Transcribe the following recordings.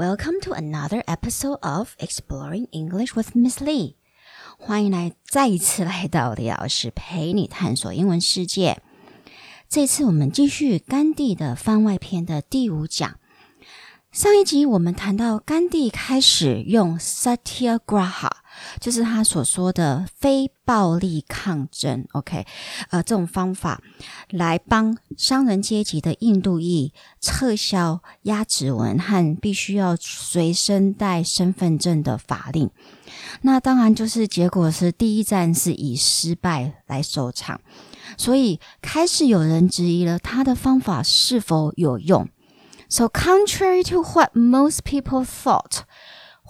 Welcome to another episode of Exploring English with Miss Lee。欢迎来再一次来到李老师陪你探索英文世界。这次我们继续甘地的番外篇的第五讲。上一集我们谈到甘地开始用 Satyagraha，就是他所说的非暴力抗争，OK，呃，这种方法来帮商人阶级的印度裔撤销压指纹和必须要随身带身份证的法令。那当然就是结果是第一站是以失败来收场，所以开始有人质疑了他的方法是否有用。So, contrary to what most people thought,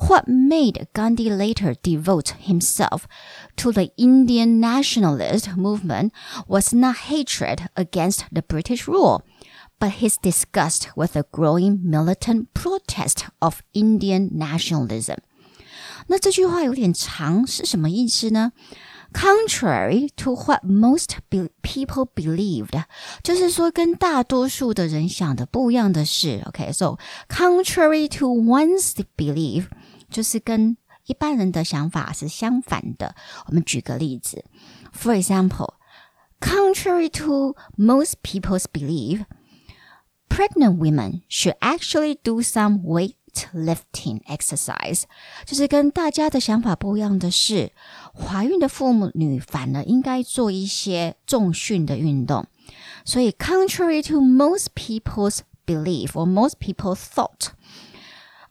what made Gandhi later devote himself to the Indian nationalist movement was not hatred against the British rule, but his disgust with the growing militant protest of Indian nationalism. 那这句话有点长，是什么意思呢？Contrary to what most people believed，就是说跟大多数的人想的不一样的是，OK，so contrary to one's belief， 就是跟一般人的想法是相反的。我们举个例子，For example，contrary to most people's belief。Pregnant women should actually do some weight lifting exercise，就是跟大家的想法不一样的是，怀孕的妇女反而应该做一些重训的运动。所以，contrary to most people's belief or most people thought.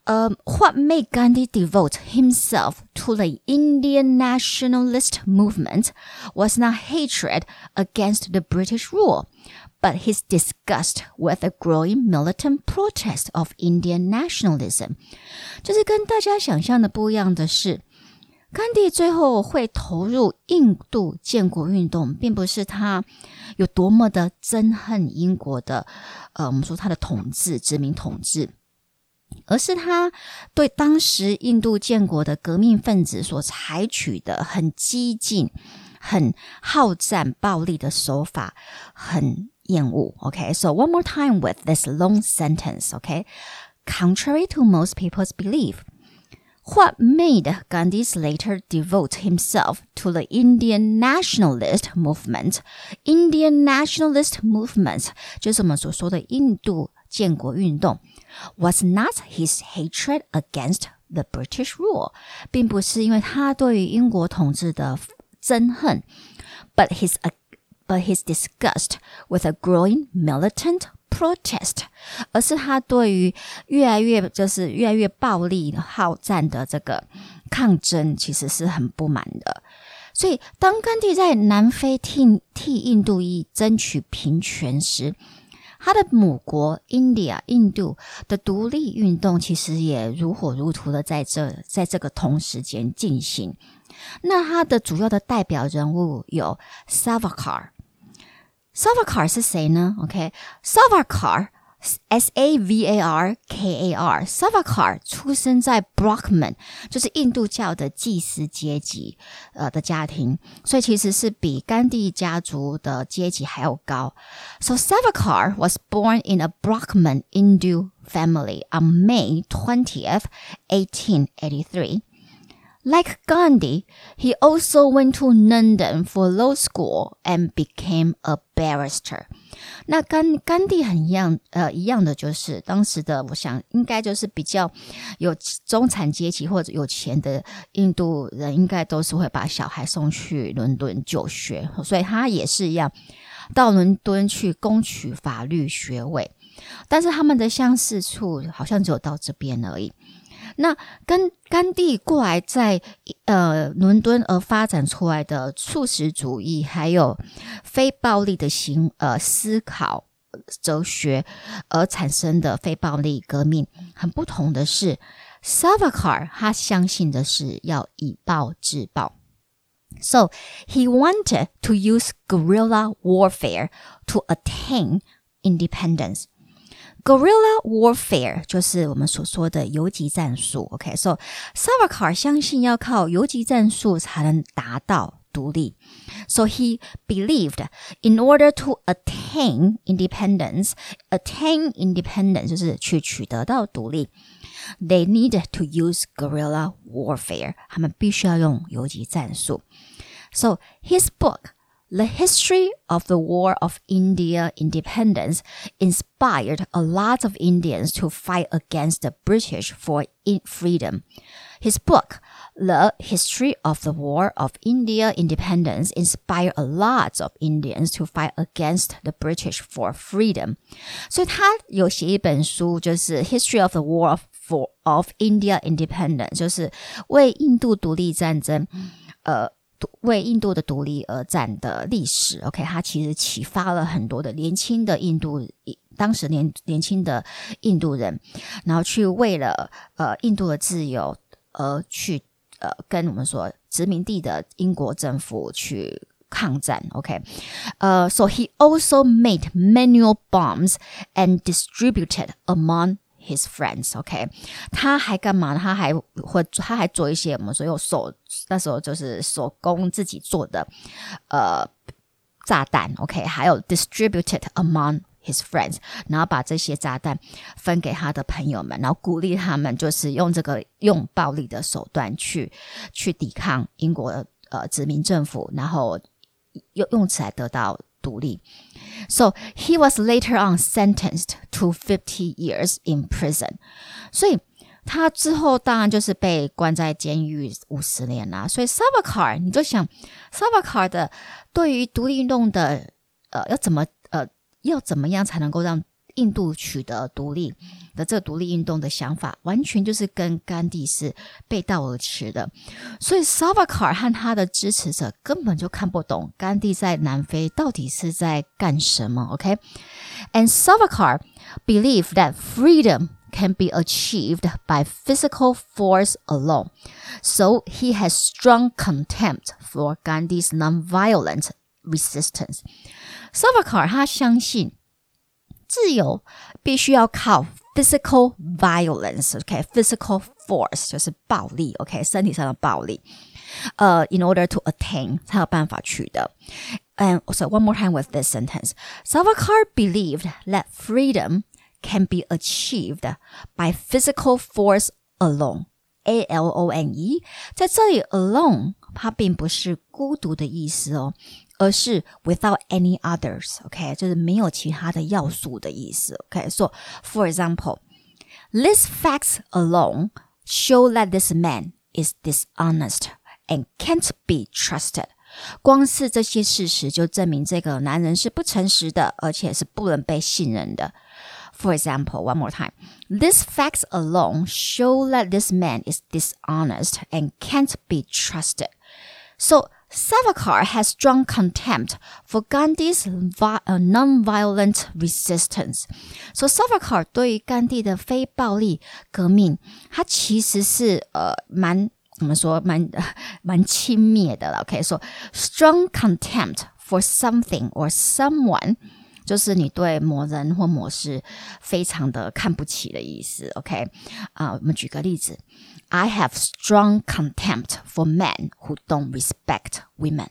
Um, what made Gandhi devote himself to the Indian nationalist movement was not hatred against the British rule, but his disgust with the growing militant protest of Indian nationalism，就是跟大家想象的不一样的是，甘地最后会投入印度建国运动，并不是他有多么的憎恨英国的，呃，我们说他的统治殖民统治， 而是他对当时印度建国的革命分子所采取的很激进、很好战、暴力的手法，很。厌恶。Okay, so one more time with this long sentence. Okay, contrary to most people's belief. What made Gandhi later devote himself to the Indian nationalist movement? Indian nationalist movement 就是我们所说的印度建国运动 ，was not his hatred against the British rule，并不是因为他对于英国统治的憎恨，but his but his disgust with a growing militant protest，而是他对于越来越就是越来越暴力好战的这个抗争，其实是很不满的。所以，当甘地在南非替替印度裔争取平权时， 他的母国 India 印度的独立运动其实也如火如荼的在这在这个同时间进行。那他的主要的代表人物有 Savarkar。Savarkar 是谁呢？OK，Savarkar、S A V A R K A R Savarkar 出生在 Brahman，就是印度教的祭司阶级，呃的家庭，所以其实是比甘地家族的阶级还要高。So Savarkar was born in a Brahmin Hindu family on May twentieth, eighteen eighty three. Like Gandhi, he also went to London for law school and became a barrister. 那甘甘地很一样，呃，一样的就是当时的，我想应该就是比较有中产阶级或者有钱的印度人，应该都是会把小孩送去伦敦就学，所以他也是一样到伦敦去攻取法律学位。但是他们的相似处好像只有到这边而已。那跟甘地过来在呃伦敦而发展出来的素食主义，还有非暴力的行呃思考哲学而产生的非暴力革命，很不同的是，Savarkar 他相信的是要以暴制暴，so he wanted to use guerrilla warfare to attain independence。Guerrilla warfare 就是我们所说的游击战术。OK，so、okay? Savarkar 相信要靠游击战术才能达到独立。 So he believed in order to attain independence, attain independence 就是去取得到独立。They needed to use guerrilla warfare. 他们必须要用游击战术。So his book the history of the War of India independence inspired a lot of Indians to fight against the British for freedom. His book, The History of the War of India Independence, inspired a lot of Indians to fight against the British for freedom. 所以他有写一本书，就是 History of the War of for of India Independence，就是为印度独立战争，呃。 为印度的独立而战的历史，OK，它其实启发了很多的年轻的印度，当时年年轻的印度人，然后去为了呃印度的自由而去呃跟我们说殖民地的英国政府去抗战，OK，呃，so he also made manual bombs and distributed among his friends, OK，他还干嘛？他还会他还做一些我们所有手那时候就是手工自己做的呃炸弹，OK，还有 distributed among his friends，然后把这些炸弹分给他的朋友们，然后鼓励他们就是用这个用暴力的手段去去抵抗英国呃殖民政府，然后用用此来得到独立。So he was later on sentenced to fifty years in prison. 所以他之后当然就是被关在监狱五十年啦。所以 Savarkar，你就想 Savarkar 的对于独立运动的呃要怎么呃要怎么样才能够让印度取得独立？的这个独立运动的想法，完全就是跟甘地是背道而驰的。所以 s a v a k a r 和他的支持者根本就看不懂甘地在南非到底是在干什么。OK，and、okay? Savarkar believe that freedom can be achieved by physical force alone. So he has strong contempt for Gandhi's nonviolent resistance. Savarkar 他相信自由必须要靠 physical violence，OK，physical force 就是暴力，OK，身体上的暴力。呃、uh,，in order to attain 才有办法取得。And so one more time with this sentence, Savarkar believed that freedom can be achieved by physical force alone. A L O N E，在这里 alone 它并不是孤独的意思哦， 而是 without any others，OK，、okay? 就是没有其他的要素的意思。OK，so、okay? for example, these facts alone show that this man is dishonest and can't be trusted. 光是这些事实就证明这个男人是不诚实的，而且是不能被信任的。For example, one more time. These facts alone show that this man is dishonest and can't be trusted. So Savarkar has strong contempt for Gandhi's uh, non-violent resistance. So Savarkar 对于甘地的非暴力革命，他其实是呃蛮我们说蛮蛮轻蔑的了。OK，说、so, strong contempt for something or someone。 就是你对某人或某事非常的看不起的意思，OK？啊，我们举个例子，I have strong contempt for men who don't respect women。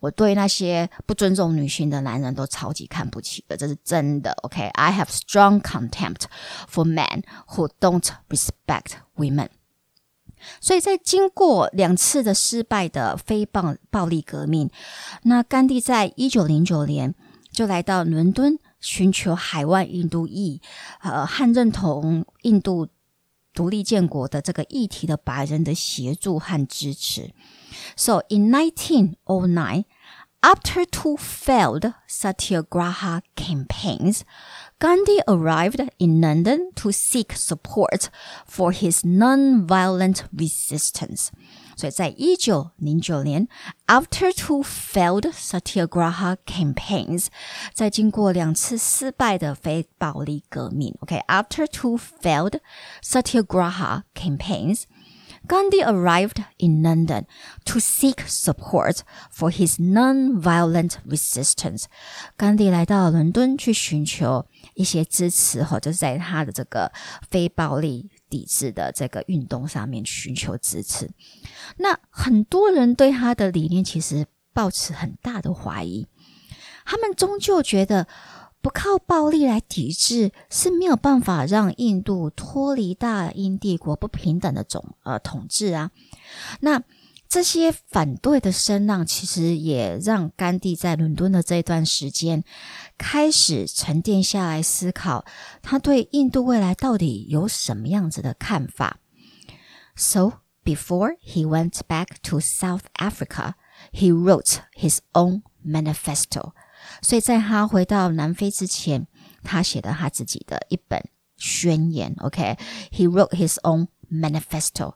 我对那些不尊重女性的男人都超级看不起的，这是真的，OK？I have strong contempt for men who don't respect women。所以在经过两次的失败的非暴暴力革命，那甘地在一九零九年。就来到伦敦寻求海外印度裔，呃，和认同印度独立建国的这个议题的白人的协助和支持。So in 1909, after two failed satyagraha campaigns, Gandhi arrived in London to seek support for his non-violent resistance. 所以在一九零九年，after two failed satyagraha campaigns，在经过两次失败的非暴力革命，OK，after、okay, two failed satyagraha campaigns。 Gandhi arrived in London to seek support for his non-violent resistance. Gandhi 来到伦敦去寻求一些支持，或者在他的这个非暴力抵制的这个运动上面寻求支持。那很多人对他的理念其实抱持很大的怀疑。他们终究觉得不靠暴力来抵制是没有办法让印度脱离大英帝国不平等的种呃统治啊。那这些反对的声浪，其实也让甘地在伦敦的这段时间开始沉淀下来思考，他对印度未来到底有什么样子的看法。So before he went back to South Africa, he wrote his own manifesto. 所以在他回到南非之前，他写的他自己的一本宣言。OK，he、wrote his own manifesto。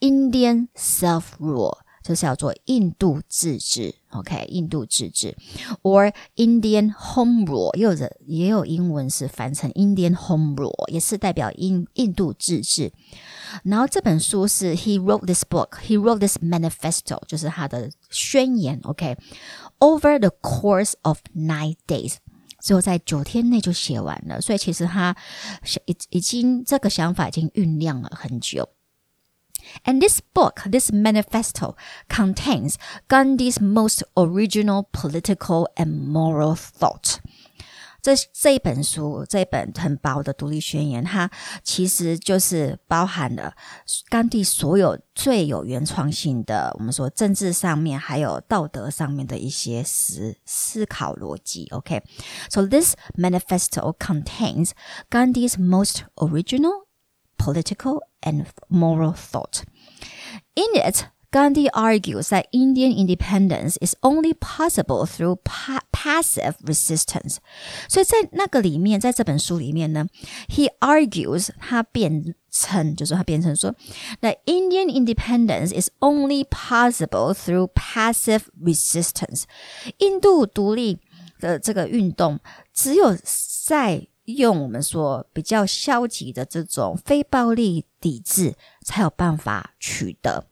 Indian self rule，就是叫做印度自治，OK，印度自治，or Indian home rule，也有的也有英文是翻成 Indian home rule，也是代表印印度自治。然后这本书是 He wrote this book，He wrote this manifesto，就是他的宣言，OK，over the course of nine days。只有在九天内就写完了，所以其实他已已经这个想法已经酝酿了很久。And this book, this manifesto, contains Gandhi's most original political and moral thought. 这这一本书，这本很薄的独立宣言，它其实就是包含了甘地所有最有原创性的，我们说政治上面还有道德上面的一些思思考逻辑。OK，so、this manifesto contains Gandhi's most original political and moral thought. In it, Gandhi argues that Indian independence is only possible through pa passive resistance. 所以在那个里面，在这本书里面呢，he argues 他辩称，就是他辩称说，that Indian independence is only possible through passive resistance。印度独立的这个运动，只有在用我们说比较消极的这种非暴力抵制，才有办法取得。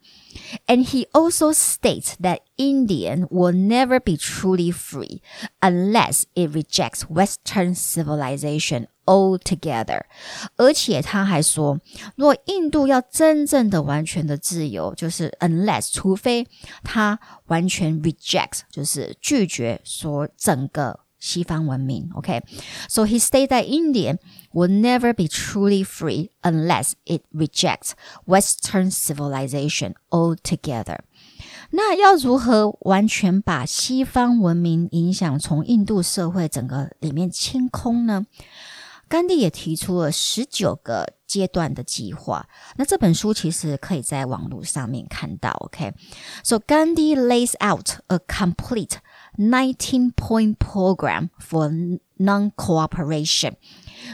And he also states that Indian will never be truly free unless it rejects Western civilization altogether。而且他还说，若印度要真正的完全的自由，就是 unless 除非他完全 rejects，就是拒绝说整个。 西方文明，OK。So he stated that India will never be truly free unless it rejects Western civilization altogether. 那要如何完全把西方文明影响从印度社会整个里面清空呢？甘地也提出了十九个阶段的计划。那这本书其实可以在网络上面看到，OK。So Gandhi lays out a complete Nineteen point program for non-cooperation，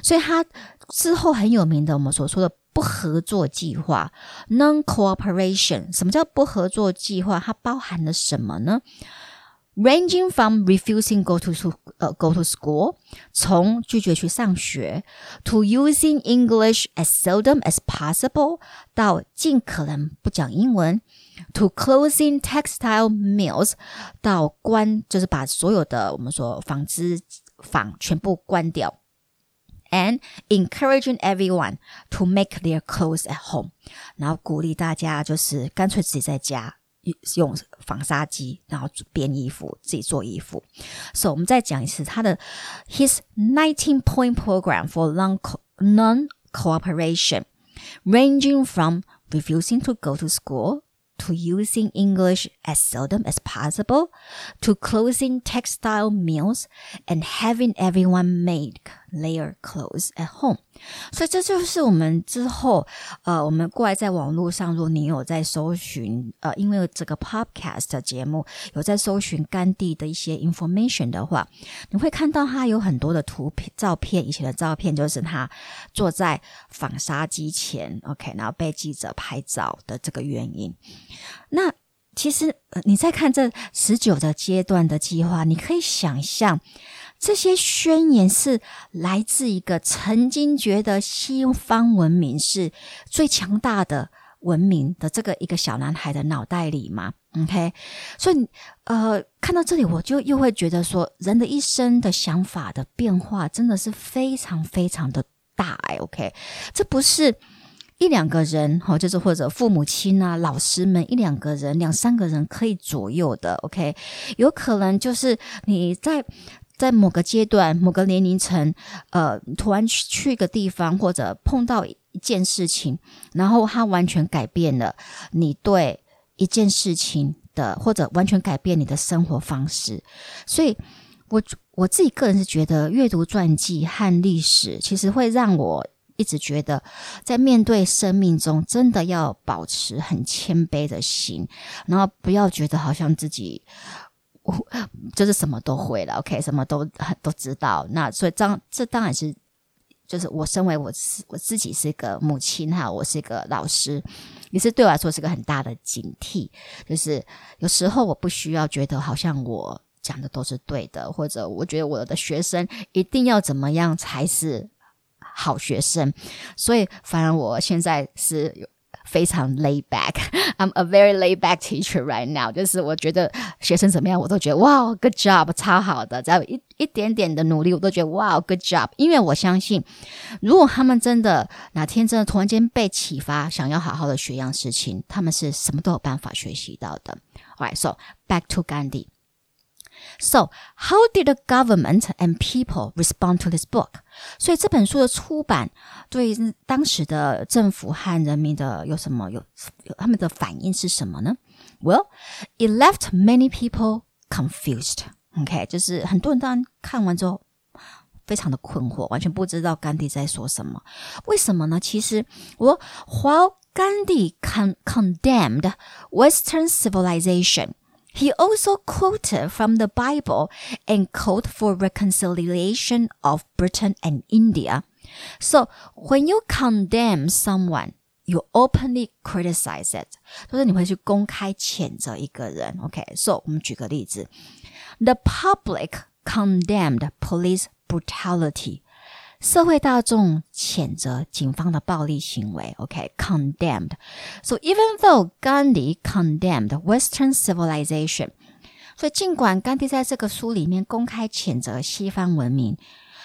所以它之后很有名的我们所说的不合作计划 （non-cooperation）。什么叫不合作计划？它包含了什么呢？Ranging from refusing go to 呃 go to school，从拒绝去上学，to using English as seldom as possible，到尽可能不讲英文。to closing textile mills，到关就是把所有的我们说纺织坊全部关掉。And encouraging everyone to make their clothes at home，然后鼓励大家就是干脆自己在家用纺纱机，然后编衣服，自己做衣服。So 我们再讲一次他的 his nineteen point program for non non cooperation, ranging from refusing to go to school to using English as seldom as possible, to closing textile mills and having everyone make their clothes at home. 所以这就是我们之后，呃，我们过来在网络上，如果你有在搜寻，呃，因为这个 podcast 节目有在搜寻甘地的一些 information 的话，你会看到他有很多的图片、照片，以前的照片就是他坐在纺纱机前，OK，然后被记者拍照的这个原因。那其实你在看这十九个阶段的计划，你可以想象。这些宣言是来自一个曾经觉得西方文明是最强大的文明的这个一个小男孩的脑袋里吗？OK，所以呃，看到这里我就又会觉得说，人的一生的想法的变化真的是非常非常的大。OK，这不是一两个人，哈，就是或者父母亲啊、老师们一两个人、两三个人可以左右的，OK，有可能就是你在在某个阶段、某个年龄层，呃，突然去去一个地方，或者碰到一件事情，然后它完全改变了你对一件事情的，或者完全改变你的生活方式。所以，我我自己个人是觉得，阅读传记和历史，其实会让我。一直觉得，在面对生命中，真的要保持很谦卑的心，然后不要觉得好像自己我就是什么都会了，OK，什么都都知道。那所以，当这当然是，就是我身为我我自己是一个母亲哈，我是一个老师，也是对我来说是个很大的警惕。就是有时候我不需要觉得好像我讲的都是对的，或者我觉得我的学生一定要怎么样才是。好学生，所以反而我现在是非常 lay back。I'm a very lay back teacher right now。就是我觉得学生怎么样，我都觉得哇，good job，超好的。只要一一点点的努力，我都觉得哇，good job。因为我相信，如果他们真的哪天真的突然间被启发，想要好好的学样事情，他们是什么都有办法学习到的。Alright, so back to Gandhi. So, how did the government and people respond to this book? 所以这本书的出版对当时的政府和人民的有什么有有他们的反应是什么呢？Well, it left many people confused. OK，就是很多人当然看完之后非常的困惑，完全不知道甘地在说什么。为什么呢？其实我 while Gandhi con condemned Western civilization. He also quoted from the Bible and called for reconciliation of Britain and India. So when you condemn someone, you openly criticize it，就是你会去公开谴责一个人。OK，so、okay? 我们举个例子，The public condemned police brutality 社会大众谴责警方的暴力行为。OK，condemned、okay?。So even though Gandhi condemned Western civilization，所以尽管甘地在这个书里面公开谴责西方文明，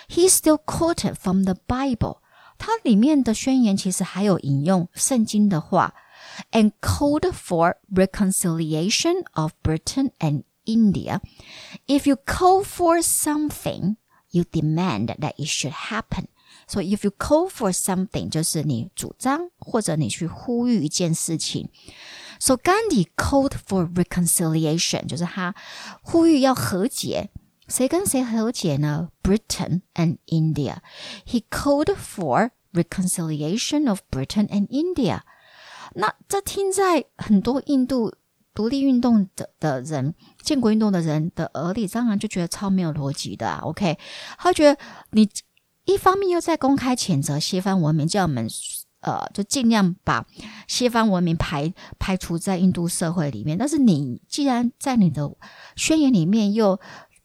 he still quoted from the Bible。它里面的宣言其实还有引用圣经的话，and called for reconciliation of Britain and India. If you call for something you demand that it should happen. So if you call for something，就是你主张或者你去呼吁一件事情。So Gandhi called for reconciliation，就是他呼吁要和解。谁跟谁和解呢？Britain and India. He called for reconciliation of Britain and India. 那这听在很多印度 独立运动的的人、建国运动的人的耳里，当然就觉得超没有逻辑的啊。OK，他觉得你一方面又在公开谴责西方文明，叫我们呃，就尽量把西方文明排排除在印度社会里面。但是你既然在你的宣言里面又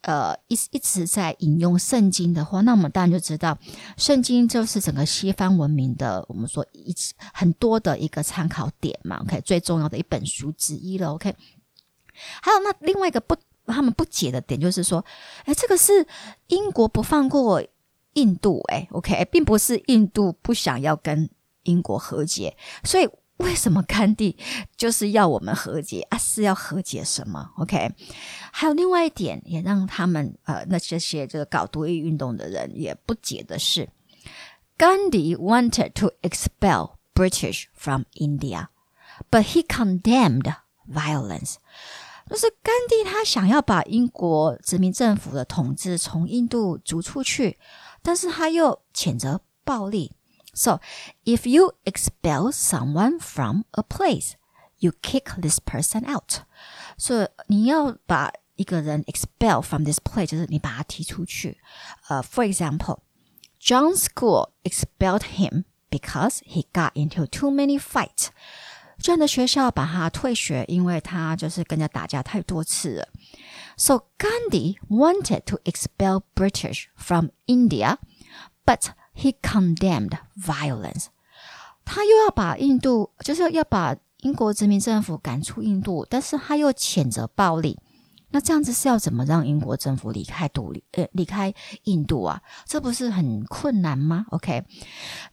呃，一一直在引用圣经的话，那我们当然就知道，圣经就是整个西方文明的，我们说一直很多的一个参考点嘛。OK，最重要的一本书之一了。OK，还有那另外一个不他们不解的点就是说，哎，这个是英国不放过印度，哎，OK，并不是印度不想要跟英国和解，所以。为什么甘地就是要我们和解啊？是要和解什么？OK？还有另外一点，也让他们呃，那这些这个搞独立运动的人也不解的是甘地 wanted to expel British from India, but he condemned violence。就是甘地他想要把英国殖民政府的统治从印度逐出去，但是他又谴责暴力。So, if you expel someone from a place, you kick this person out. So 你要把一个人 expel from this place，就是你把他踢出去。呃、uh,，For example, John's school expelled him because he got into too many fights. John 的学校把他退学，因为他就是跟人家打架太多次了。So Gandhi wanted to expel British from India, but he condemned violence. 他又要把印度，就是要把英国殖民政府赶出印度，但是他又谴责暴力。那这样子是要怎么让英国政府离开独立呃离开印度啊？这不是很困难吗？OK，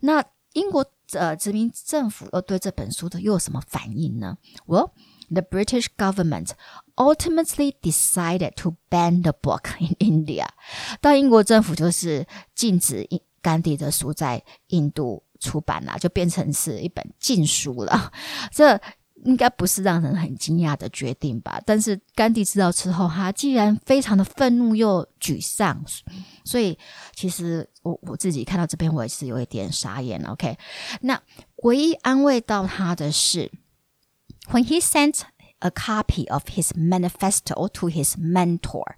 那 英国呃殖民政府又对这本书的又有什么反应呢？Well, the British government ultimately decided to ban the book in India。到英国政府就是禁止 甘地的书在印度出版了，就变成是一本禁书了。这应该不是让人很惊讶的决定吧？但是甘地知道之后，他既然非常的愤怒又沮丧，所以其实我我自己看到这边，我也是有一点傻眼。OK，那唯一安慰到他的是，when he sent a copy of his manifesto to his mentor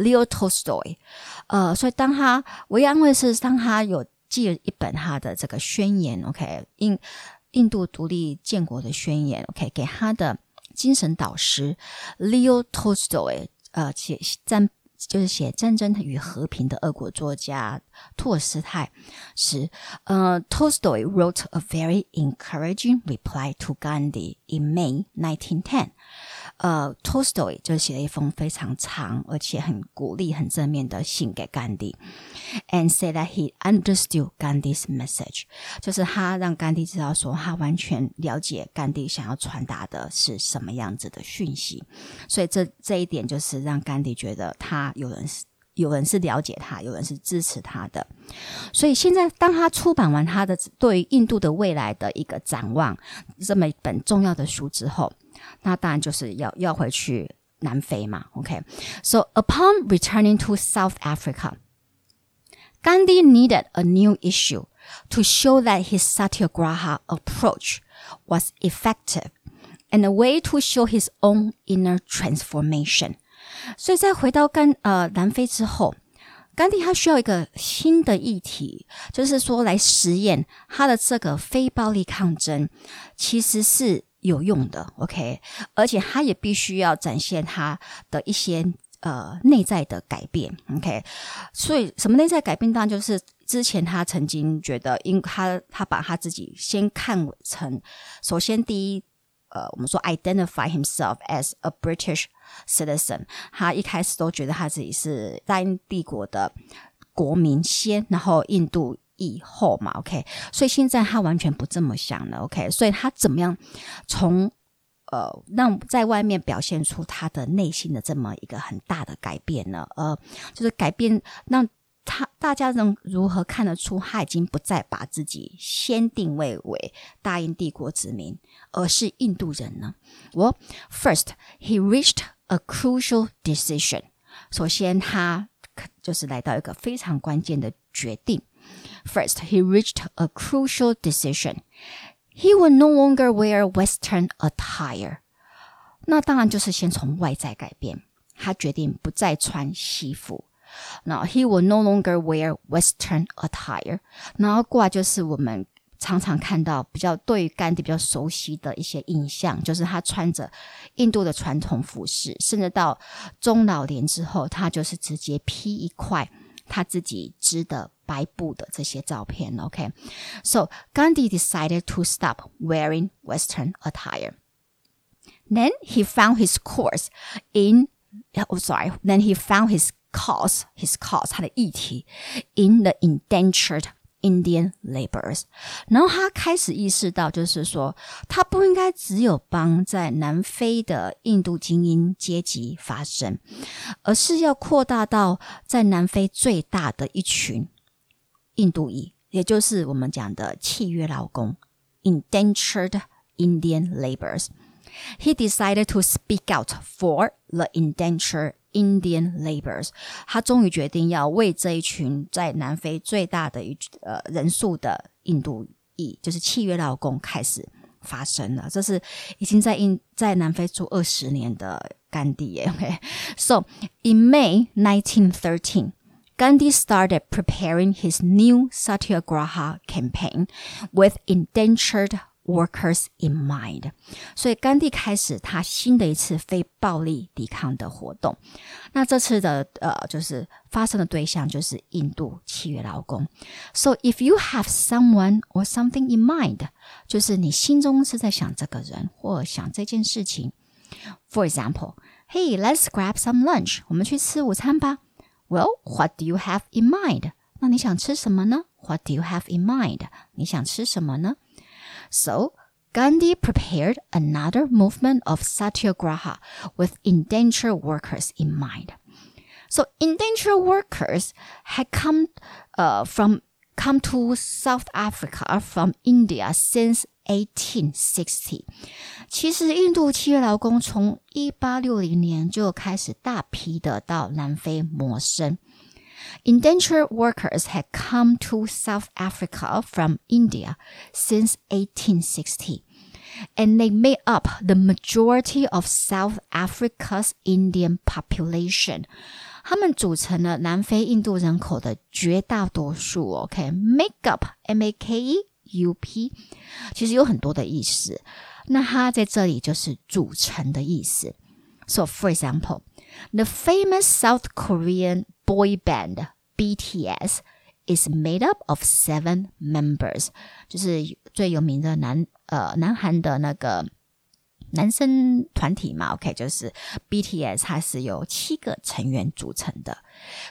Leo Tolstoy，呃，所以当他唯一安慰是，当他有寄了一本他的这个宣言，OK，印。印度独立建国的宣言，OK，给他的精神导师 Leo Tolstoy，呃，写战就是写《战争与和平》的俄国作家托尔斯泰时，呃，Tolstoy wrote a very encouraging reply to Gandhi in May 1910。呃，Tolstoy 就写了一封非常长而且很鼓励、很正面的信给甘地，and say that he understood Gandhi's message，就是他让甘地知道说他完全了解甘地想要传达的是什么样子的讯息，所以这这一点就是让甘地觉得他有人是有人是了解他，有人是支持他的，所以现在当他出版完他的对于印度的未来的一个展望这么一本重要的书之后。那当然就是要要回去南非嘛，OK？So upon returning to South Africa, Gandhi needed a new issue to show that his satyagraha approach was effective and a way to show his own inner transformation. 所以在回到甘呃南非之后，甘地他需要一个新的议题，就是说来实验他的这个非暴力抗争其实是 有用的，OK，而且他也必须要展现他的一些呃内在的改变，OK，所以什么内在改变？当然就是之前他曾经觉得，因他他把他自己先看成，首先第一，呃，我们说 identify himself as a British citizen，他一开始都觉得他自己是大英帝国的国民先，然后印度。以后嘛，OK，所以现在他完全不这么想了，OK，所以他怎么样从呃让在外面表现出他的内心的这么一个很大的改变呢？呃，就是改变让他大家能如何看得出他已经不再把自己先定位为大英帝国子民，而是印度人呢？我 first he reached a crucial decision，首先他就是来到一个非常关键的决定。First, he reached a crucial decision. He would no longer wear Western attire. 那当然就是先从外在改变，他决定不再穿西服。那 he will no longer wear Western attire。然后过来就是我们常常看到比较对甘地比较熟悉的一些印象，就是他穿着印度的传统服饰，甚至到中老年之后，他就是直接披一块他自己织的。白布的这些照片，OK。So Gandhi decided to stop wearing Western attire. Then he found his course in, oh sorry, then he found his cause, his cause, 他的议题 in the indentured Indian laborers，然后他开始意识到，就是说，他不应该只有帮在南非的印度精英阶级发声，而是要扩大到在南非最大的一群 印度裔，也就是我们讲的契约劳工 （indentured Indian laborers）。He decided to speak out for the indentured Indian laborers。他终于决定要为这一群在南非最大的一呃人数的印度裔，就是契约劳工开始发声了。这是已经在印在南非住二十年的甘地耶。OK，so in May 1913. Gandhi started preparing his new Satyagraha campaign with indentured workers in mind。所以甘地开始他新的一次非暴力抵抗的活动。那这次的呃，就是发生的对象就是印度契约劳工。So if you have someone or something in mind，就是你心中是在想这个人或想这件事情。For example, hey, let's grab some lunch. 我们去吃午餐吧。 well, what do you have in mind? 那你想吃什么呢？What do you have in mind？你想吃什么呢？So Gandhi prepared another movement of satyagraha with indentured workers in mind. So indentured workers had come uh, from come to South Africa from India since 1860。其实，印度契约劳工从一八六零年就开始大批的到南非谋生。Indentured workers had come to South Africa from India since 1860 and they made up the majority of South Africa's Indian population. 他们组成了南非印度人口的绝大多数。OK，make、okay? up，M A K E U P，其实有很多的意思。那它在这里就是组成的意思。So, for example, the famous South Korean boy band BTS is made up of seven members，就是最有名的男呃南韩的那个男生团体嘛，OK，就是 BTS，它是由七个成员组成的。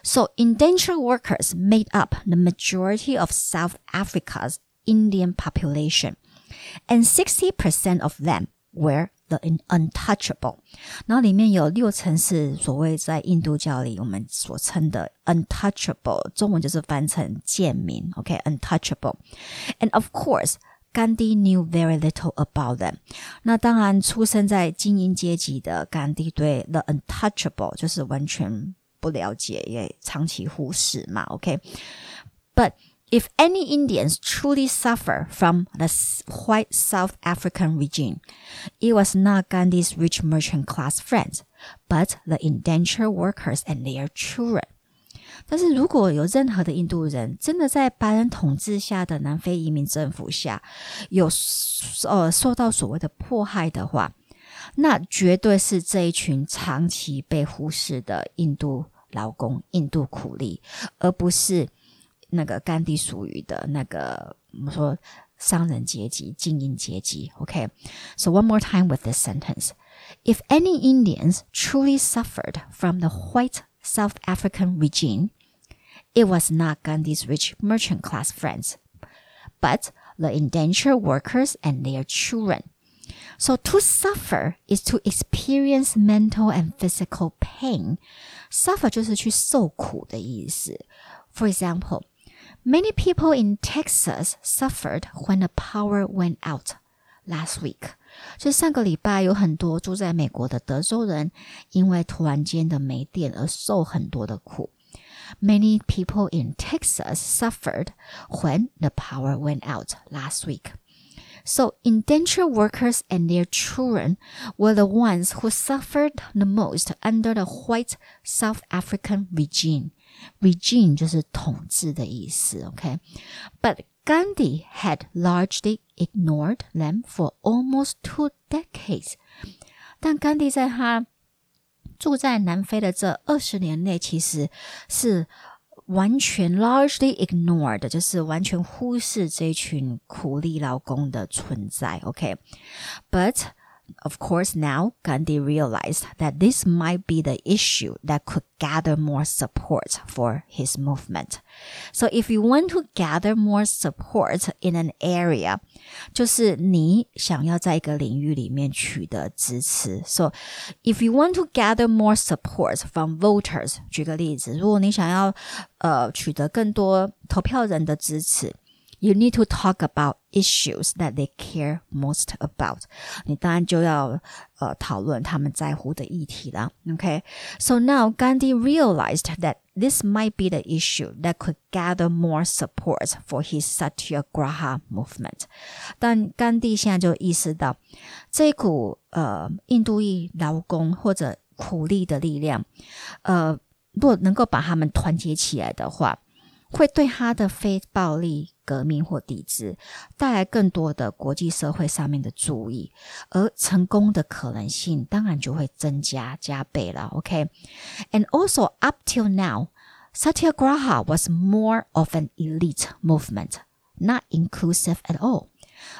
So indentured workers made up the majority of South Africa's Indian population, and 60% of them were the untouchable。然后里面有六成是所谓在印度教里我们所称的 untouchable，中文就是翻成贱民，OK，untouchable。And of course。Gandhi knew very little about them。那当然，出生在精英阶级的甘地对 the untouchable 就是完全不了解，也长期忽视嘛。OK，but、okay? if any Indians truly suffer from the white South African regime, it was not Gandhi's rich merchant class friends, but the indentured workers and their children. 但是如果有任何的印度人真的在白人统治下的南非移民政府下有呃受到所谓的迫害的话，那绝对是这一群长期被忽视的印度劳工、印度苦力，而不是 那个甘地属于的那个我们说商人阶级、精英阶级。OK，so one more time with this sentence: If any Indians truly suffered from the white South African regime. It was not Gandhi's rich merchant class friends, but the indentured workers and their children. So to suffer is to experience mental and physical pain. Suffer 就是去受苦的意思。For example, many people in Texas suffered when the power went out last week. 就上个礼拜有很多住在美国的德州人，因为突然间的没电而受很多的苦。Many people in Texas suffered when the power went out last week. So indentured workers and their children were the ones who suffered the most under the white South African regime. Regime 就是统治的意思，OK。But Gandhi had largely ignored them for almost two decades. 但甘地在他住在南非的这二十年内，其实是完全 largely ignored，就是完全忽视这群苦力劳工的存在。OK，but、okay? Of course, now Gandhi realized that this might be the issue that could gather more support for his movement. So if you want to gather more support in an area, 就是你想要在一个领域里面取得支持。So if you want to gather more support from voters，举个例子，如果你想要呃取得更多投票人的支持。 you need to talk about issues that they care most about. 你当然就要呃讨论他们在乎的议题了。Okay, so now Gandhi realized that this might be the issue that could gather more support for his Satyagraha movement. 但甘地现在就意识到，这一股呃印度裔劳工或者苦力的力量，呃，如果能够把他们团结起来的话。 会对他的非暴力革命或抵制带来更多的国际社会上面的注意，而成功的可能性当然就会增加加倍了。OK，and also up till now, Satyagraha was more of an elite movement, not inclusive at all.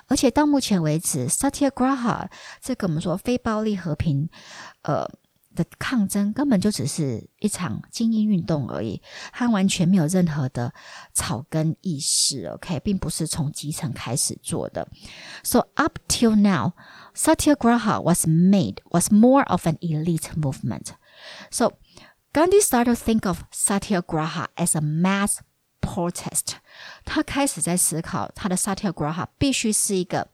而且到目前为止，Satyagraha 这个我们说非暴力和平，呃。的抗争根本就只是一场精英运动而已，他完全没有任何的草根意识，OK，并不是从基层开始做的。So up till now, Satyagraha was made was more of an elite movement. So Gandhi started to think of Satyagraha as a mass protest. 他开始在思考他的 Satyagraha 必须是一个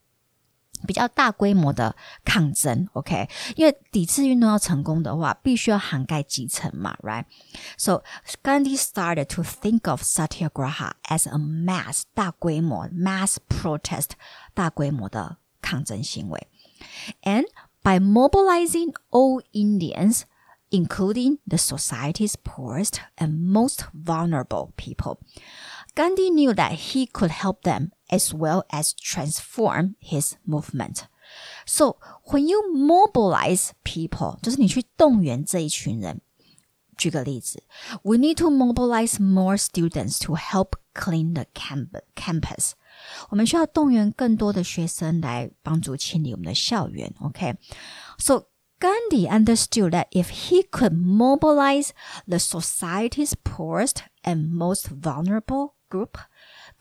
比较大规模的抗争，OK？因为抵制运动要成功的话，必须要涵盖基层嘛，right？So Gandhi started to think of Satyagraha as a mass 大规模 mass protest 大规模的抗争行为，and by mobilizing all Indians. Including the society's poorest and most vulnerable people. Gandhi knew that he could help them as well as transform his movement. So when you mobilize people，就是你去动员这一群人。举个例子，We need to mobilize more students to help clean the campus。我们需要动员更多的学生来帮助清理我们的校园。OK，so Gandhi understood that if he could mobilize the society's poorest and most vulnerable group，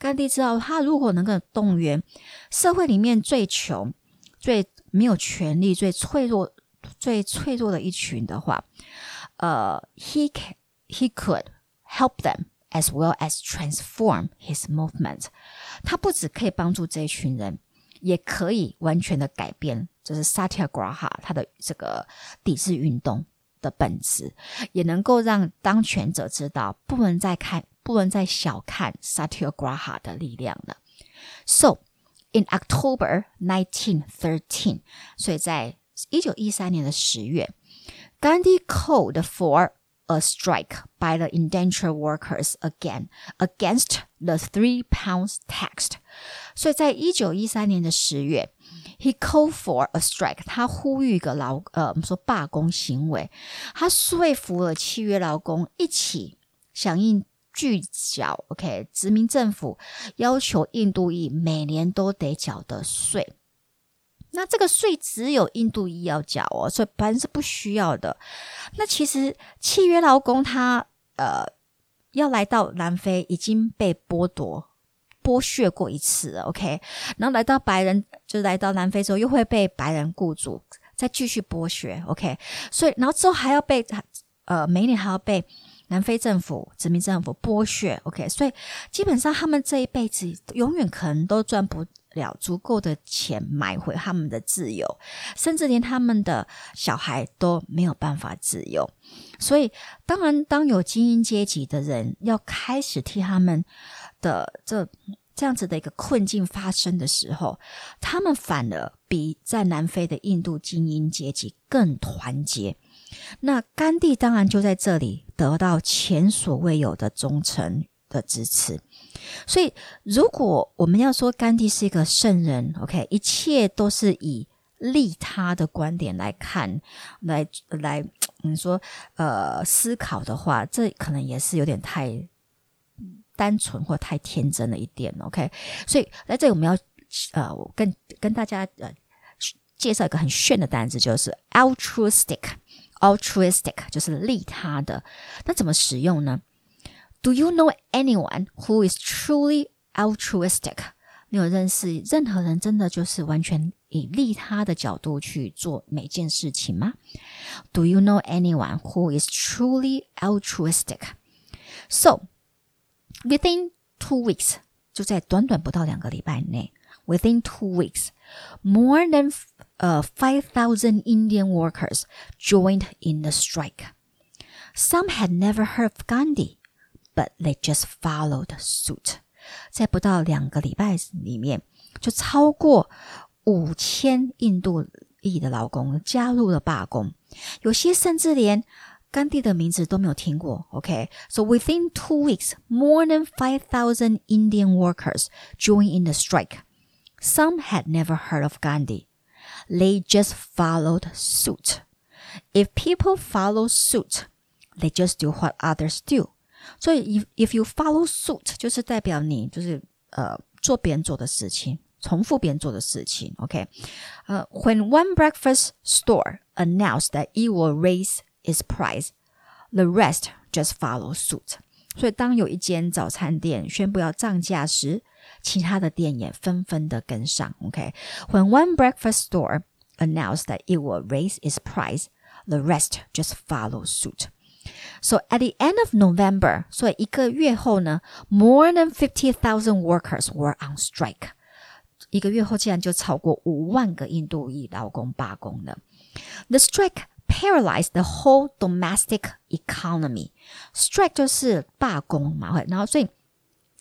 甘地知道，他如果能够动员社会里面最穷、最没有权利、最脆弱、最脆弱的一群的话，呃，he he could help them as well as transform his movement。他不只可以帮助这一群人，也可以完全的改变，就是 Satyagraha 他的这个抵制运动的本质，也能够让当权者知道，不能再看。不能再小看 Satyagraha 的力量了。So in October 1913，所以在一九一三年的十月，Gandhi called for a strike by the indentured workers again against the three pounds tax。所以在一九一三年的十月，he called for a strike，他呼吁一个劳呃我们说罢工行为，他说服了契约劳工一起响应 拒缴，OK，殖民政府要求印度裔每年都得缴的税。那这个税只有印度裔要缴哦，所以白人是不需要的。那其实契约劳工他呃要来到南非已经被剥夺、剥削过一次了，OK，然后来到白人就来到南非之后又会被白人雇主再继续剥削，OK，所以然后之后还要被呃每年还要被。南非政府、殖民政府剥削，OK，所以基本上他们这一辈子永远可能都赚不了足够的钱买回他们的自由，甚至连他们的小孩都没有办法自由。所以，当然，当有精英阶级的人要开始替他们的这这样子的一个困境发生的时候，他们反而比在南非的印度精英阶级更团结。那甘地当然就在这里得到前所未有的忠诚的支持。所以，如果我们要说甘地是一个圣人，OK，一切都是以利他的观点来看，来来，你说呃思考的话，这可能也是有点太单纯或太天真了一点，OK。所以，在这里我们要呃，跟跟大家呃介绍一个很炫的单词，就是 altruistic。altruistic 就是利他的，那怎么使用呢？Do you know anyone who is truly altruistic？你有认识任何人真的就是完全以利他的角度去做每件事情吗？Do you know anyone who is truly altruistic? So within two weeks，就在短短不到两个礼拜内，within two weeks, more than uh, 5,000 Indian workers joined in the strike. Some had never heard of Gandhi, but they just followed suit. 在不到两个礼拜里面，就超过五千印度裔的劳工加入了罢工，有些甚至连甘地的名字都没有听过。OK，so、okay? within two weeks, more than five thousand Indian workers joined in the strike. Some had never heard of Gandhi. They just followed suit. If people follow suit, they just do what others do. 所以，if if you follow suit，就是代表你就是呃做别人做的事情， 重复别人做的事情。OK，呃、uh,，When one breakfast store announced that it will raise its price, the rest just follow suit. 所以，当有一间早餐店宣布要涨价时， 其他的店也纷纷的跟上。OK，When、okay? one breakfast store announced that it will raise its price, the rest just follow suit. So at the end of November，所以一个月后呢，more than fifty thousand workers were on strike。一个月后，竟然就超过五万个印度裔劳工罢工了。The strike paralyzed the whole domestic economy. Strike 就是罢工嘛，然后所以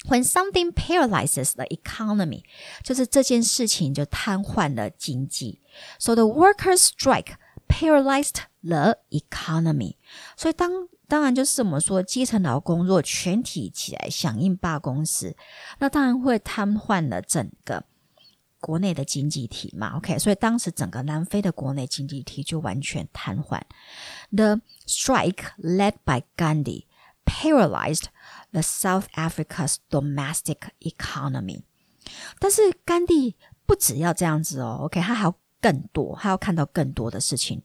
when something paralyzes the economy，就是这件事情就瘫痪了经济。So the workers' strike paralyzed the economy。所以当当然就是我们说基层劳工若全体起来响应罢工时，那当然会瘫痪了整个。国内的经济体嘛，OK，所以当时整个南非的国内经济体就完全瘫痪。The strike led by Gandhi paralyzed the South Africa's domestic economy。但是甘地不只要这样子哦，OK，他还要更多，他要看到更多的事情。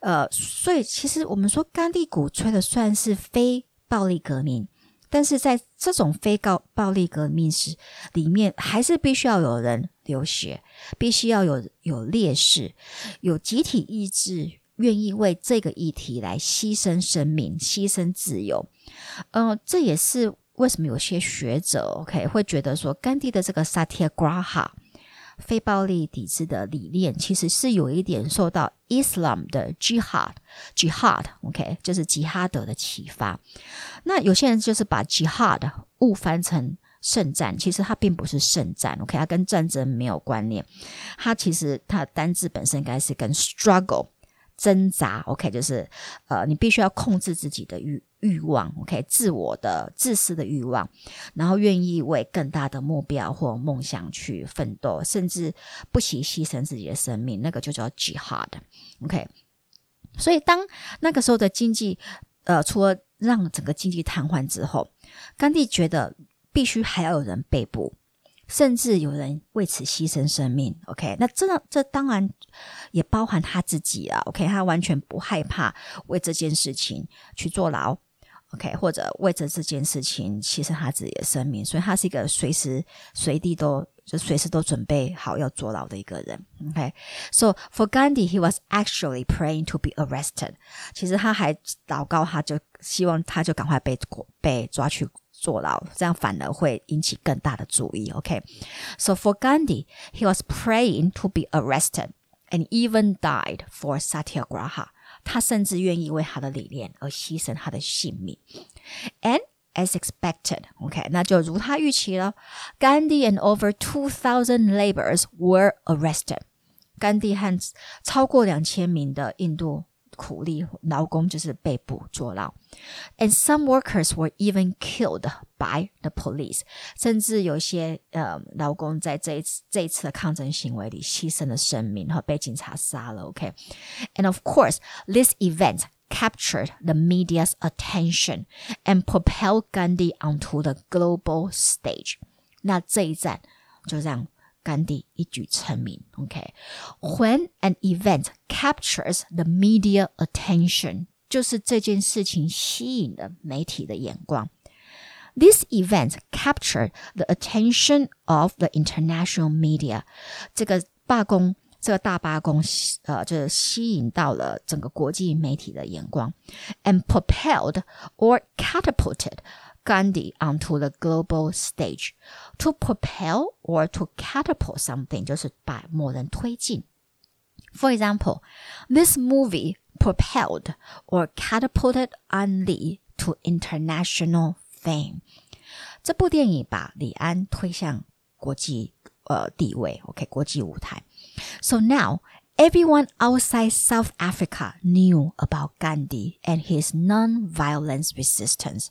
呃，所以其实我们说甘地鼓吹的算是非暴力革命。但是在这种非告暴力革命时，里面还是必须要有人流血，必须要有有烈士，有集体意志，愿意为这个议题来牺牲生命、牺牲自由。嗯，这也是为什么有些学者 OK 会觉得说，甘地的这个 Satyagraha。非暴力抵制的理念其实是有一点受到 Islam 的 Jihad，Jihad，OK，就是吉哈德的启发。那有些人就是把 Jihad 误翻成圣战，其实它并不是圣战，OK，它跟战争没有关联。它其实它的单字本身应该是跟 struggle。挣扎，OK，就是呃，你必须要控制自己的欲欲望，OK，自我的自私的欲望，然后愿意为更大的目标或梦想去奋斗，甚至不惜牺牲自己的生命，那个就叫 jihad，OK。所以当那个时候的经济，呃，除了让整个经济瘫痪之后，甘地觉得必须还要有人被捕。甚至有人为此牺牲生命，OK？那这这当然也包含他自己啊，OK？他完全不害怕为这件事情去坐牢 ，OK？或者为着这件事情牺牲他自己的生命，所以他是一个随时随地都就随时都准备好要坐牢的一个人，OK？So for Gandhi, he was actually praying to be arrested。其实他还祷告，他就希望他就赶快被被抓去。坐牢，这样反而会引起更大的注意。OK，so、okay? for Gandhi, he was praying to be arrested and even died for satyagraha。 他甚至愿意为他的理念而牺牲他的性命。And as expected, OK，那就如他预期了，Gandhi and over two thousand laborers were arrested。甘地和超过两千名的印度苦力劳工就是被捕坐牢，and some workers were even killed by the police，甚至有些呃劳工在这一次这一次的抗争行为里牺牲了生命和被警察杀了。OK，and of course this event captured the media's attention and propelled Gandhi onto the global stage。那这一战就让甘 地一举成名。OK，when、okay? an event captures the media attention，就是这件事情吸引了媒体的眼光。This event captured the attention of the international media。这个罢工，这个大罢工，呃，就是吸引到了整个国际媒体的眼光，and propelled or catapulted Gandhi onto the global stage. To propel or to catapult something 就是把某人推进。For example, this movie propelled or catapulted Ang Lee to international fame. 这部电影把李安推向国际呃地位，OK，国际舞台。So now Everyone outside South Africa knew about Gandhi and his non-violence resistance。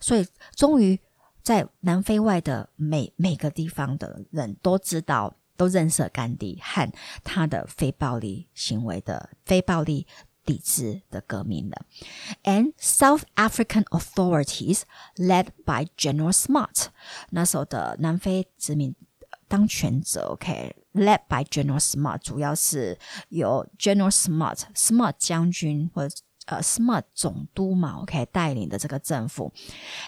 所以，终于在南非外的每每个地方的人都知道，都认识甘地和他的非暴力行为的非暴力抵制的革命了。And South African authorities, led by General Smart，那时候的南非殖民 当权者，OK，led by General Smart，主要是由 General Smart Smart 将军或者呃 Smart 总督嘛，OK 带领的这个政府，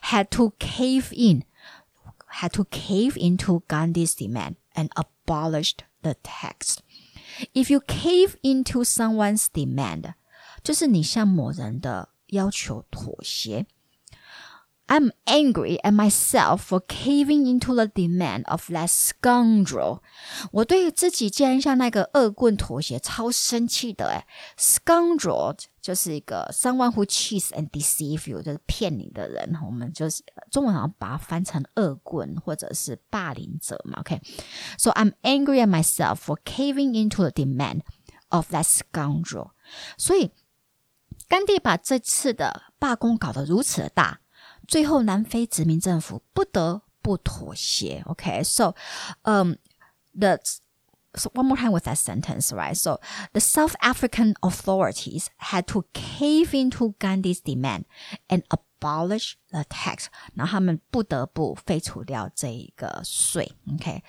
had to cave in。had to cave into Gandhi's demand and abolished the tax. If you cave into someone's demand，就是你向某人的要求妥协。 I'm angry at myself for caving into the demand of that scoundrel。我对自己竟然向那个恶棍妥协，超生气的哎！Scoundrel 就是一个 someone who cheats and deceive you，就是骗你的人。我们就是中文好像把它翻成恶棍或者是霸凌者嘛。OK，so、okay? I'm angry at myself for caving into the demand of that scoundrel。所以甘地把这次的罢工搞得如此的大。 最后，南非殖民政府不得不妥协。OK，so，嗯，the so one more time with that sentence, right? So the South African authorities had to cave into Gandhi's demand and abolish the tax. 然后他们不得不废除掉这一个税。OK，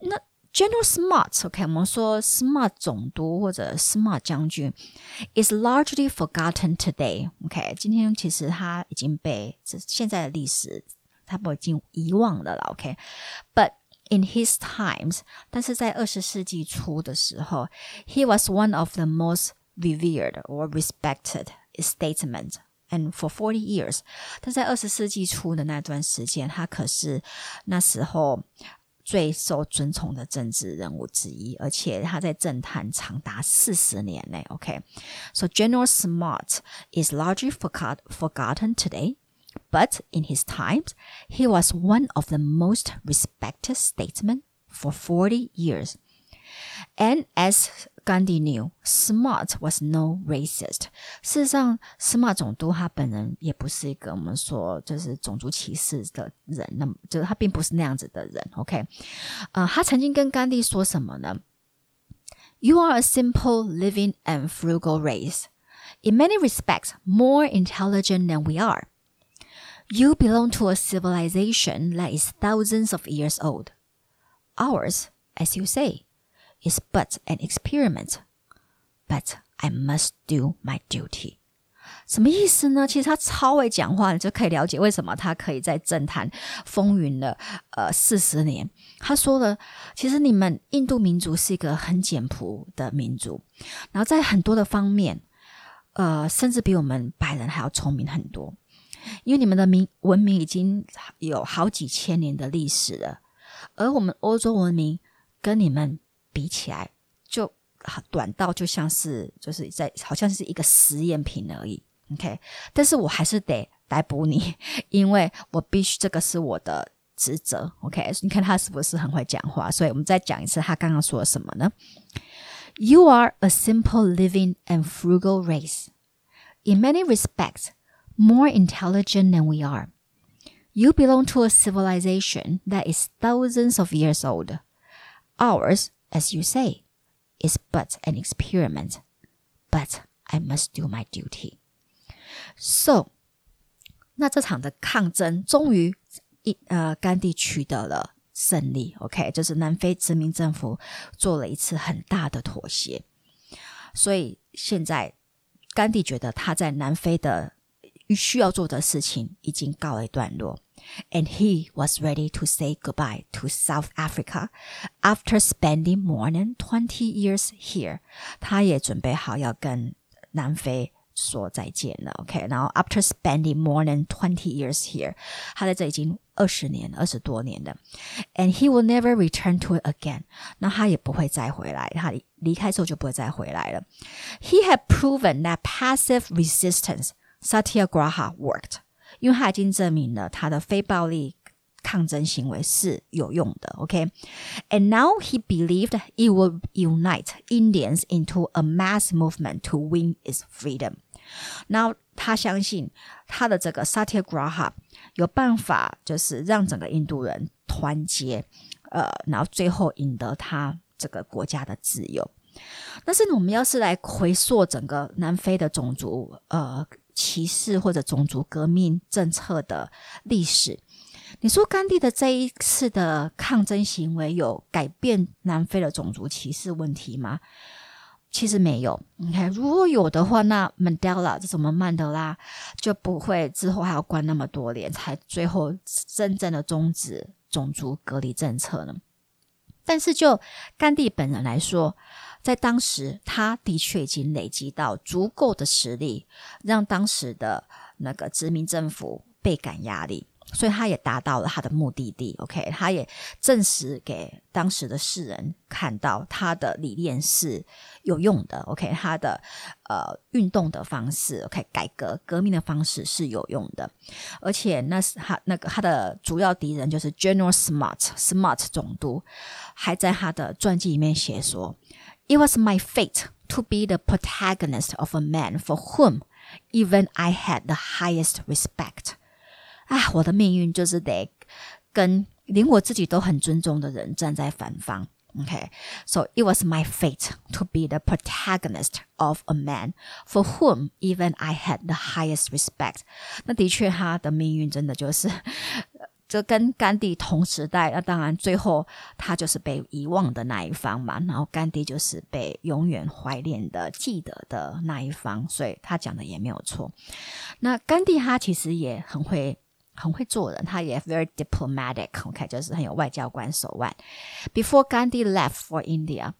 那 General Smart，OK，、okay, 我们说 Smart 总督或者 Smart 将军，is largely forgotten today。OK，今天其实他已经被现在的历史，他不已经遗忘了了。OK，but、okay? in his times，但是在二十世纪初的时候，he was one of the most revered or respected statesmen。And for forty years，但在二十世纪初的那段时间，他可是那时候 最受尊崇的政治人物之一，而且他在政坛长达四十年内。OK，so、okay? General Smart is largely forgot forgotten today. But in his times, he was one of the most respected statesmen for 40 years. And as Gandhi knew Smart was no racist。事实上，Smart 总督他本人也不是一个我们说就是种族歧视的人，那么就是他并不是那样子的人。OK，呃，他曾经跟甘地说什么呢？You are a simple, living, and frugal race. In many respects, more intelligent than we are. You belong to a civilization that is thousands of years old. Ours, as you say, Is but an experiment, but I must do my duty. 什么意思呢？其实他超会讲话，你就可以了解为什么他可以在政坛风云了呃四十年。他说了，其实你们印度民族是一个很简朴的民族，然后在很多的方面，呃，甚至比我们白人还要聪明很多。因为你们的民文明已经有好几千年的历史了，而我们欧洲文明跟你们。比起来就短到就像是就是在好像是一个实验品而已，OK。但是我还是得逮捕你，因为我必须这个是我的职责，OK。你看他是不是很会讲话？所以我们再讲一次，他刚刚说了什么呢？You are a simple, living, and frugal race. In many respects, more intelligent than we are. You belong to a civilization that is thousands of years old. Ours as you say, is but an experiment, but I must do my duty. So，那这场的抗争终于一呃，甘地取得了胜利。OK，就是南非殖民政府做了一次很大的妥协，所以现在甘地觉得他在南非的需要做的事情已经告一段落。 and he was ready to say goodbye to South Africa after spending more than twenty years here. 他也准备好要跟南非说再见了，OK。然后 after spending more than twenty years here，他在这已经二十年、二十多年了，and he will never return to it again。那他也不会再回来，他离开之后就不会再回来了。He had proven that passive resistance, satyagraha, worked。 因为他已经证明了他的非暴力抗争行为是有用的，OK？And、okay? now he believed it would unite Indians into a mass movement to win its freedom. Now 他相信他的这个 Satyagraha 有办法，就是让整个印度人团结，呃，然后最后赢得他这个国家的自由。但是，我们要是来回溯整个南非的种族，呃。歧视或者种族革命政策的历史，你说甘地的这一次的抗争行为有改变南非的种族歧视问题吗？其实没有。你看，如果有的话，那 Mandela 这什么曼德拉就不会之后还要关那么多年，才最后真正的终止种族隔离政策呢？但是就甘地本人来说，在当时他的确已经累积到足够的实力，让当时的那个殖民政府倍感压力。所以他也达到了他的目的地，OK，他也证实给当时的世人看到他的理念是有用的，OK，他的呃运动的方式，OK，改革革命的方式是有用的，而且那是他那个他的主要敌人就是 General Smart，Smart 总督，还在他的传记里面写说 ，It was my fate to be the protagonist of a man for whom even I had the highest respect。啊，我的命运就是得跟连我自己都很尊重的人站在反方。OK，so it was my fate to be the protagonist of a man for whom even I had the highest respect。那的确，他的命运真的就是， 这跟甘地同时代。那当然，最后他就是被遗忘的那一方嘛。然后甘地就是被永远怀念的、记得的那一方。所以他讲的也没有错。那甘地他其实也很会。很会做人，他也 very diplomatic，OK，、okay, 就是很有外交官手腕。Before Gandhi left for India,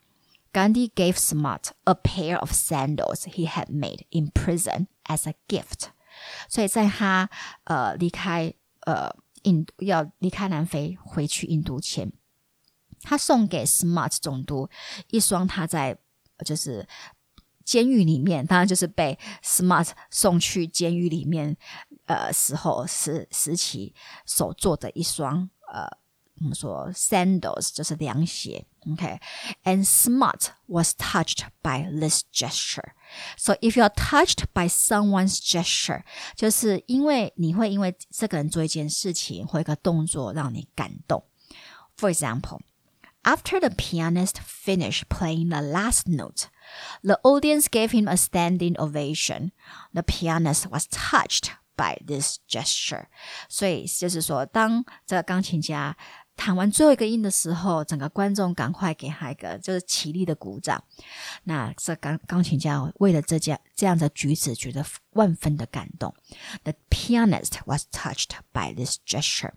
Gandhi gave Smart a pair of sandals he had made in prison as a gift。所以在他呃离开呃印度要离开南非回去印度前，他送给 Smart 总督一双他在就是监狱里面，当然就是被 Smart 送去监狱里面呃时候时时期所做的一双呃我们说 sandals 就是凉鞋，OK，and Smart was touched by this gesture. So if you are touched by someone's gesture，就是因为你会因为这个人做一件事情或一个动作让你感动。For example. After the pianist finished playing the last note, the audience gave him a standing ovation. The pianist was touched by this gesture. 所以就是说，当这个钢琴家 弹完最后一个音的时候，整个观众赶快给他一个就是起立的鼓掌。那这钢钢琴家为了这件这样的举止，觉得万分的感动。The pianist was touched by this gesture.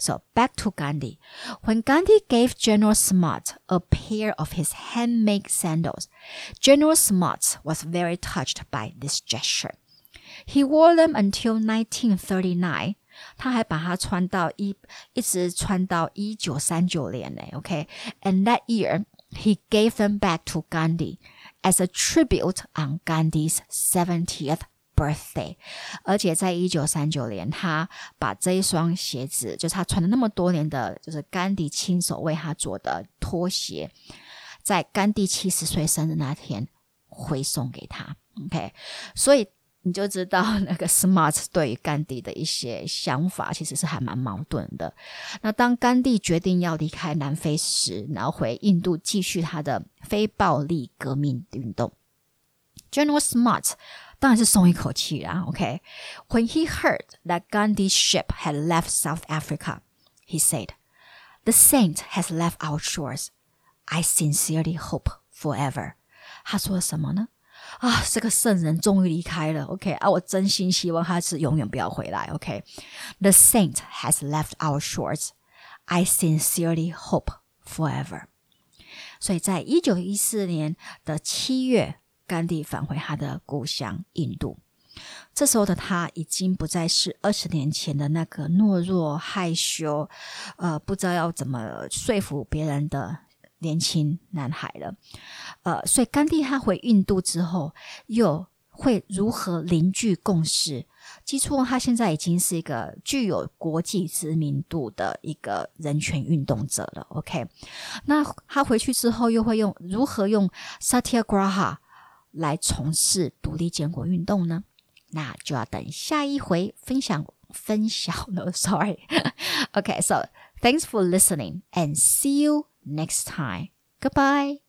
So back to Gandhi. When Gandhi gave General Smart a pair of his handmade sandals, General Smart was very touched by this gesture. He wore them until 1939. 他还把它穿到一一直穿到一九三九年呢，OK，and that year he gave them back to Gandhi as a tribute on Gandhi's 70th birthday，而且在一九三九年，他把这一双鞋子，就是他穿了那么多年的，就是甘地亲手为他做的拖鞋，在甘地七十岁生日那天回送给他。OK，所以。你就知道那个 Smart 对于甘地的一些想法其实是还蛮矛盾的。那当甘地决定要离开南非时，然后回印度继续他的非暴力革命运动，General Smart 当然是松一口气啦。OK，When he heard that Gandhi's ship had left South Africa, he said, "The saint has left our shores. I sincerely hope forever." 他说什么呢？啊，这个圣人终于离开了。OK，啊，我真心希望他是永远不要回来。OK，The saint has left our shores. I sincerely hope forever. 所以在一九一四年的七月，甘地返回他的故乡印度。这时候的他已经不再是二十年前的那个懦弱、害羞，呃，不知道要怎么说服别人的。年轻男孩了，呃，所以甘地他回印度之后，又会如何凝聚共识？基础他现在已经是一个具有国际知名度的一个人权运动者了。OK，那他回去之后又会用如何用 Satyagraha 来从事独立建国运动呢？那就要等下一回分享分享了。Sorry，OK，so thanks for listening and see you. Next time. Goodbye.